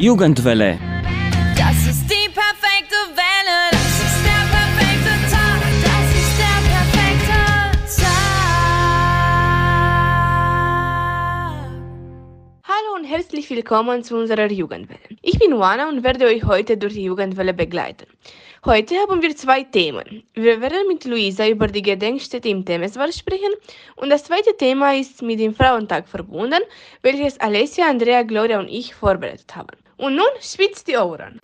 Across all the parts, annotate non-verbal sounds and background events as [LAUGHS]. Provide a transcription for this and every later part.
Jugendwelle. Das ist die perfekte Welle. Das ist der perfekte Tag. Das ist der perfekte Tag. Hallo und herzlich willkommen zu unserer Jugendwelle. Ich bin Juana und werde euch heute durch die Jugendwelle begleiten. Heute haben wir zwei Themen. Wir werden mit Luisa über die Gedenkstätte im Temeswar sprechen und das zweite Thema ist mit dem Frauentag verbunden, welches Alessia, Andrea, Gloria und ich vorbereitet haben. Und nun spitzt die Ohren!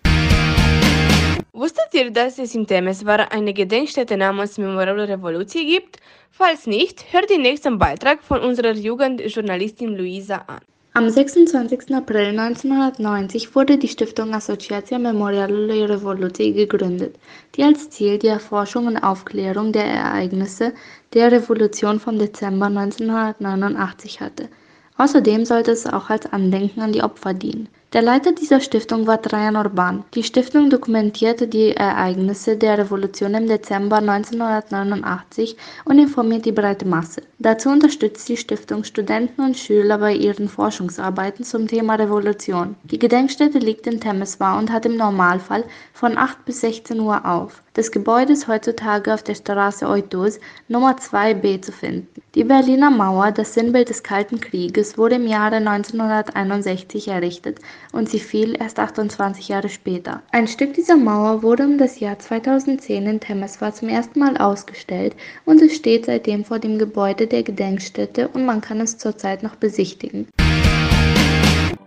Wusstet ihr, dass es im Temeswar eine Gedenkstätte namens Memorable Revolution gibt? Falls nicht, hört den nächsten Beitrag von unserer Jugendjournalistin Luisa an. Am 26. April 1990 wurde die Stiftung Asociația Memorialului Revoluției gegründet, die als Ziel die Erforschung und Aufklärung der Ereignisse der Revolution vom Dezember 1989 hatte. Außerdem sollte es auch als Andenken an die Opfer dienen. Der Leiter dieser Stiftung war Trajan Orban. Die Stiftung dokumentierte die Ereignisse der Revolution im Dezember 1989 und informiert die breite Masse. Dazu unterstützt die Stiftung Studenten und Schüler bei ihren Forschungsarbeiten zum Thema Revolution. Die Gedenkstätte liegt in Temeswar und hat im Normalfall von 8 bis 16 Uhr auf. Das Gebäude ist heutzutage auf der Straße Eutos Nummer 2b zu finden. Die Berliner Mauer, das Sinnbild des Kalten Krieges, wurde im Jahre 1961 errichtet und sie fiel erst 28 Jahre später. Ein Stück dieser Mauer wurde um das Jahr 2010 in Temeswar zum ersten Mal ausgestellt und es steht seitdem vor dem Gebäude der Gedenkstätte und man kann es zurzeit noch besichtigen.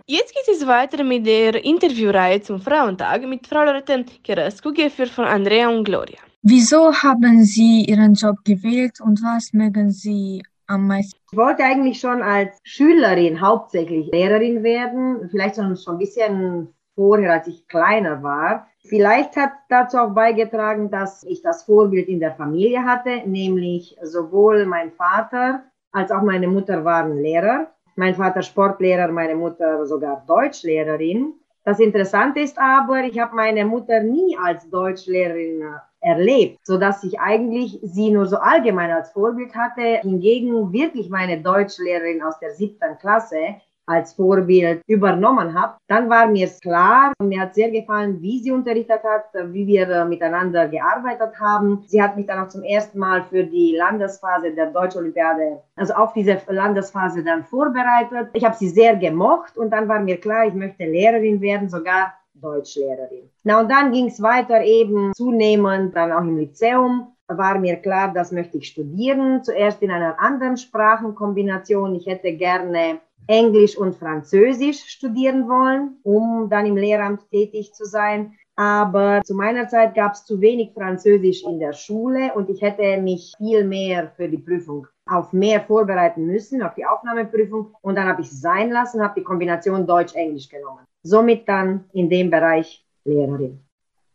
Jetzt geht es weiter mit der Interviewreihe zum Frauentag mit Frau Lorette Kerescu, geführt von Andrea und Gloria. Wieso haben Sie Ihren Job gewählt und was mögen Sie am meisten? Ich wollte eigentlich schon als Schülerin hauptsächlich Lehrerin werden, vielleicht schon, schon ein bisschen vorher, als ich kleiner war. Vielleicht hat dazu auch beigetragen, dass ich das Vorbild in der Familie hatte, nämlich sowohl mein Vater als auch meine Mutter waren Lehrer. Mein Vater Sportlehrer, meine Mutter sogar Deutschlehrerin. Das Interessante ist aber, ich habe meine Mutter nie als Deutschlehrerin erlebt, so dass ich eigentlich sie nur so allgemein als Vorbild hatte. Hingegen wirklich meine Deutschlehrerin aus der siebten Klasse als Vorbild übernommen habe, dann war mir klar, mir hat sehr gefallen, wie sie unterrichtet hat, wie wir äh, miteinander gearbeitet haben. Sie hat mich dann auch zum ersten Mal für die Landesphase der Deutscholympiade, also auf diese Landesphase dann vorbereitet. Ich habe sie sehr gemocht und dann war mir klar, ich möchte Lehrerin werden, sogar Deutschlehrerin. Na und dann ging es weiter eben zunehmend, dann auch im Lyzeum war mir klar, das möchte ich studieren. Zuerst in einer anderen Sprachenkombination. Ich hätte gerne Englisch und Französisch studieren wollen, um dann im Lehramt tätig zu sein. Aber zu meiner Zeit gab es zu wenig Französisch in der Schule und ich hätte mich viel mehr für die Prüfung auf mehr vorbereiten müssen, auf die Aufnahmeprüfung. Und dann habe ich es sein lassen, habe die Kombination Deutsch-Englisch genommen. Somit dann in dem Bereich Lehrerin.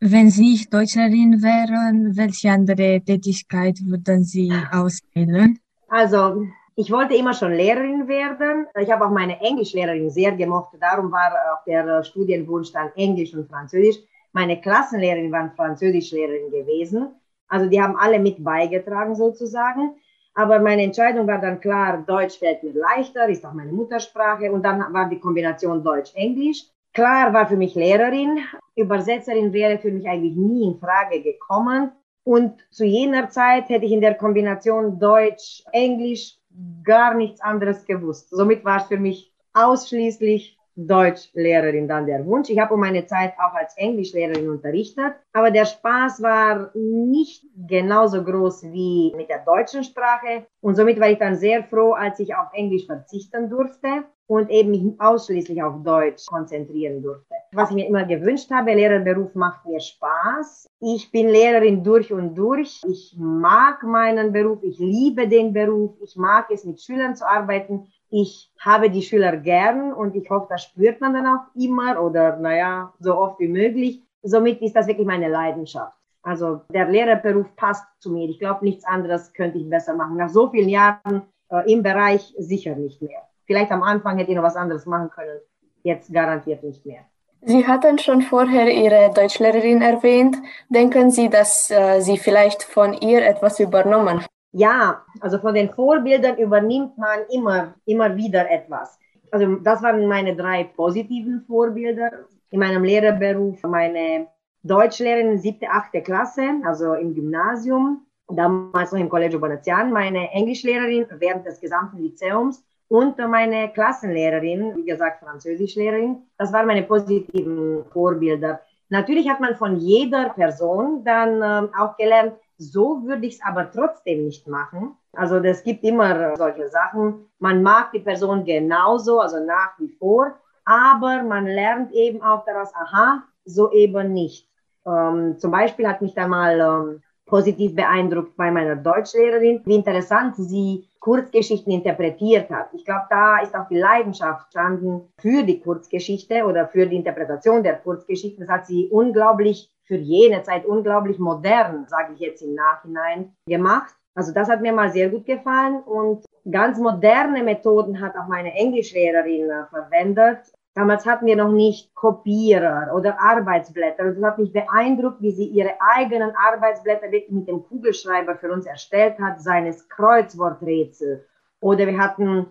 Wenn Sie nicht Deutscherin wären, welche andere Tätigkeit würden Sie auswählen? Also ich wollte immer schon Lehrerin werden. Ich habe auch meine Englischlehrerin sehr gemocht. Darum war auch der Studienwunsch dann Englisch und Französisch. Meine Klassenlehrerin waren Französischlehrerin gewesen. Also die haben alle mit beigetragen sozusagen. Aber meine Entscheidung war dann klar, Deutsch fällt mir leichter, ist auch meine Muttersprache. Und dann war die Kombination Deutsch-Englisch. Klar war für mich Lehrerin. Übersetzerin wäre für mich eigentlich nie in Frage gekommen. Und zu jener Zeit hätte ich in der Kombination Deutsch-Englisch gar nichts anderes gewusst. Somit war es für mich ausschließlich Deutschlehrerin dann der Wunsch. Ich habe um meine Zeit auch als Englischlehrerin unterrichtet, aber der Spaß war nicht genauso groß wie mit der deutschen Sprache und somit war ich dann sehr froh, als ich auf Englisch verzichten durfte und eben mich ausschließlich auf Deutsch konzentrieren durfte. Was ich mir immer gewünscht habe, Lehrerberuf macht mir Spaß. Ich bin Lehrerin durch und durch. Ich mag meinen Beruf, ich liebe den Beruf, ich mag es mit Schülern zu arbeiten. Ich habe die Schüler gern und ich hoffe, das spürt man dann auch immer oder naja, so oft wie möglich. Somit ist das wirklich meine Leidenschaft. Also der Lehrerberuf passt zu mir. Ich glaube, nichts anderes könnte ich besser machen. Nach so vielen Jahren äh, im Bereich sicher nicht mehr. Vielleicht am Anfang hätte ich noch was anderes machen können. Jetzt garantiert nicht mehr. Sie hatten schon vorher Ihre Deutschlehrerin erwähnt. Denken Sie, dass äh, Sie vielleicht von ihr etwas übernommen haben? Ja, also von den Vorbildern übernimmt man immer, immer wieder etwas. Also das waren meine drei positiven Vorbilder. in meinem Lehrerberuf meine Deutschlehrerin siebte, achte Klasse, also im Gymnasium, damals noch im Collegio Bonazian, meine Englischlehrerin während des gesamten Lyzeums und meine Klassenlehrerin, wie gesagt Französischlehrerin. Das waren meine positiven Vorbilder. Natürlich hat man von jeder Person dann ähm, auch gelernt, so würde ich es aber trotzdem nicht machen. Also es gibt immer solche Sachen. Man mag die Person genauso, also nach wie vor, aber man lernt eben auch daraus, aha, so eben nicht. Ähm, zum Beispiel hat mich da mal ähm, positiv beeindruckt bei meiner Deutschlehrerin, wie interessant sie Kurzgeschichten interpretiert hat. Ich glaube, da ist auch die Leidenschaft standen für die Kurzgeschichte oder für die Interpretation der Kurzgeschichten. Das hat sie unglaublich für jene Zeit unglaublich modern, sage ich jetzt im Nachhinein, gemacht. Also das hat mir mal sehr gut gefallen und ganz moderne Methoden hat auch meine Englischlehrerin äh, verwendet. Damals hatten wir noch nicht Kopierer oder Arbeitsblätter. Und es hat mich beeindruckt, wie sie ihre eigenen Arbeitsblätter mit dem Kugelschreiber für uns erstellt hat, seines Kreuzworträtsel. Oder wir hatten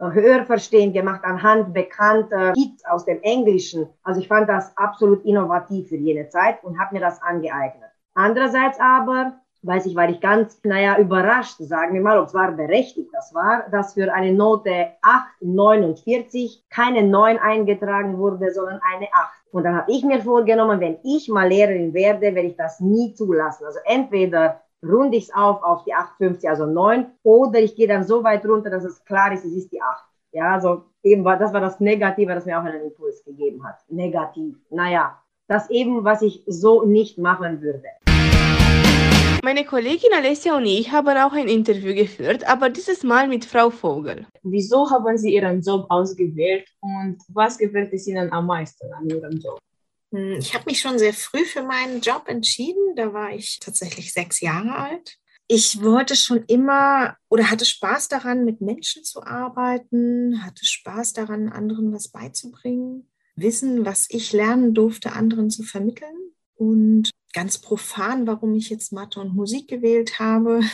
äh, Hörverstehen gemacht anhand bekannter Hits aus dem Englischen. Also ich fand das absolut innovativ für jene Zeit und habe mir das angeeignet. Andererseits aber weiß ich, war ich ganz, naja, überrascht, sagen wir mal, ob es war berechtigt, das war, dass für eine Note 8,49 keine 9 eingetragen wurde, sondern eine 8. Und dann habe ich mir vorgenommen, wenn ich mal Lehrerin werde, werde ich das nie zulassen. Also entweder runde ich es auf auf die 8,50, also 9, oder ich gehe dann so weit runter, dass es klar ist, es ist die 8. Ja, also eben war, das war das Negative, das mir auch einen Impuls gegeben hat. Negativ. Naja, das eben, was ich so nicht machen würde. Meine Kollegin Alessia und ich haben auch ein Interview geführt, aber dieses Mal mit Frau Vogel. Wieso haben Sie Ihren Job ausgewählt und was gefällt es Ihnen am meisten an Ihrem Job? Hm, Ich habe mich schon sehr früh für meinen Job entschieden. Da war ich tatsächlich sechs Jahre alt. Ich wollte schon immer oder hatte Spaß daran, mit Menschen zu arbeiten, hatte Spaß daran, anderen was beizubringen, Wissen, was ich lernen durfte, anderen zu vermitteln. Und ganz profan, warum ich jetzt Mathe und Musik gewählt habe. [LAUGHS]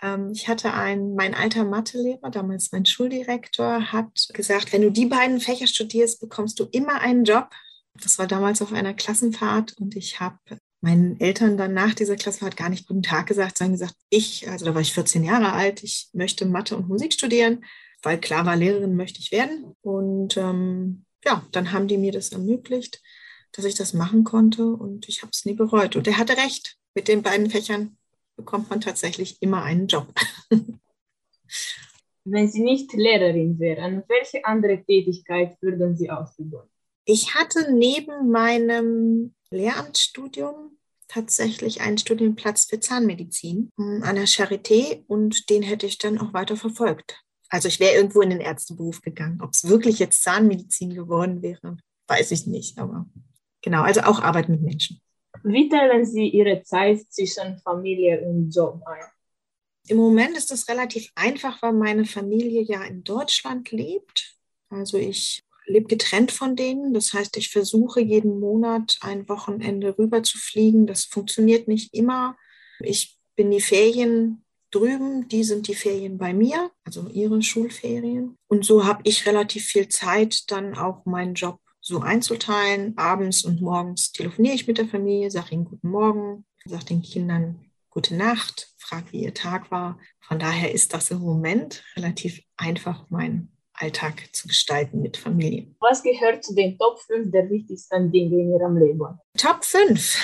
Ähm, Ich hatte einen, mein alter Mathelehrer, damals mein Schuldirektor, hat gesagt, wenn du die beiden Fächer studierst, bekommst du immer einen Job. Das war damals auf einer Klassenfahrt und ich habe meinen Eltern dann nach dieser Klassenfahrt gar nicht guten Tag gesagt, sondern gesagt, ich, also da war ich 14 Jahre alt, ich möchte Mathe und Musik studieren, weil klar war, Lehrerin möchte ich werden. Und ähm, ja, dann haben die mir das ermöglicht, dass ich das machen konnte und ich habe es nie bereut. Und er hatte recht, mit den beiden Fächern bekommt man tatsächlich immer einen Job. [LAUGHS] Wenn Sie nicht Lehrerin wären, welche andere Tätigkeit würden Sie ausüben? Ich hatte neben meinem Lehramtsstudium tatsächlich einen Studienplatz für Zahnmedizin mm, an der Charité und den hätte ich dann auch weiter verfolgt. Also ich wäre irgendwo in den Ärzteberuf gegangen. Ob es wirklich jetzt Zahnmedizin geworden wäre, weiß ich nicht. Aber genau, also auch Arbeit mit Menschen. Wie teilen Sie Ihre Zeit zwischen Familie und Job ein? Im Moment ist das relativ einfach, weil meine Familie ja in Deutschland lebt. Also ich lebe getrennt von denen. Das heißt, ich versuche jeden Monat ein Wochenende rüber zu fliegen. Das funktioniert nicht immer. Ich bin die Ferien drüben, die sind die Ferien bei mir, also ihre Schulferien. Und so habe ich relativ viel Zeit, dann auch meinen Job so einzuteilen. Abends und morgens telefoniere ich mit der Familie, sage ihnen guten Morgen, sage den Kindern gute Nacht, frage, wie ihr Tag war. Von daher ist das im Moment relativ einfach, meinen Alltag zu gestalten mit Familie. Was gehört zu den Top 5 der wichtigsten Dinge in Ihrem Leben? Top 5.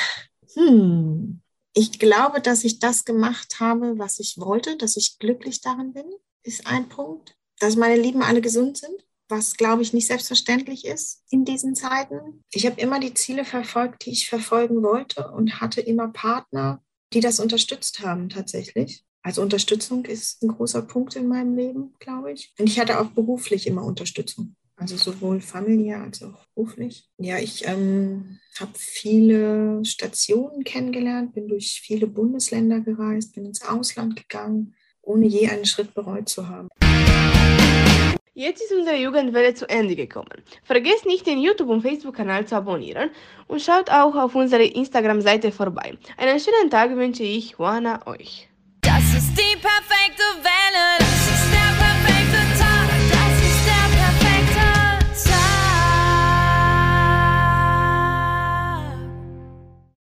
Hm. Ich glaube, dass ich das gemacht habe, was ich wollte, dass ich glücklich darin bin, ist ein Punkt. Dass meine Lieben alle gesund sind, was, glaube ich, nicht selbstverständlich ist in diesen Zeiten. Ich habe immer die Ziele verfolgt, die ich verfolgen wollte und hatte immer Partner, die das unterstützt haben tatsächlich. Also Unterstützung ist ein großer Punkt in meinem Leben, glaube ich. Und ich hatte auch beruflich immer Unterstützung. Also sowohl familiär als auch beruflich. Ja, ich ähm, habe viele Stationen kennengelernt, bin durch viele Bundesländer gereist, bin ins Ausland gegangen, ohne je einen Schritt bereut zu haben. Jetzt ist unsere Jugendwelle zu Ende gekommen. Vergesst nicht, den YouTube- und Facebook-Kanal zu abonnieren und schaut auch auf unserer Instagram-Seite vorbei. Einen schönen Tag wünsche ich, Juana, euch. Das ist die perfekte Welle.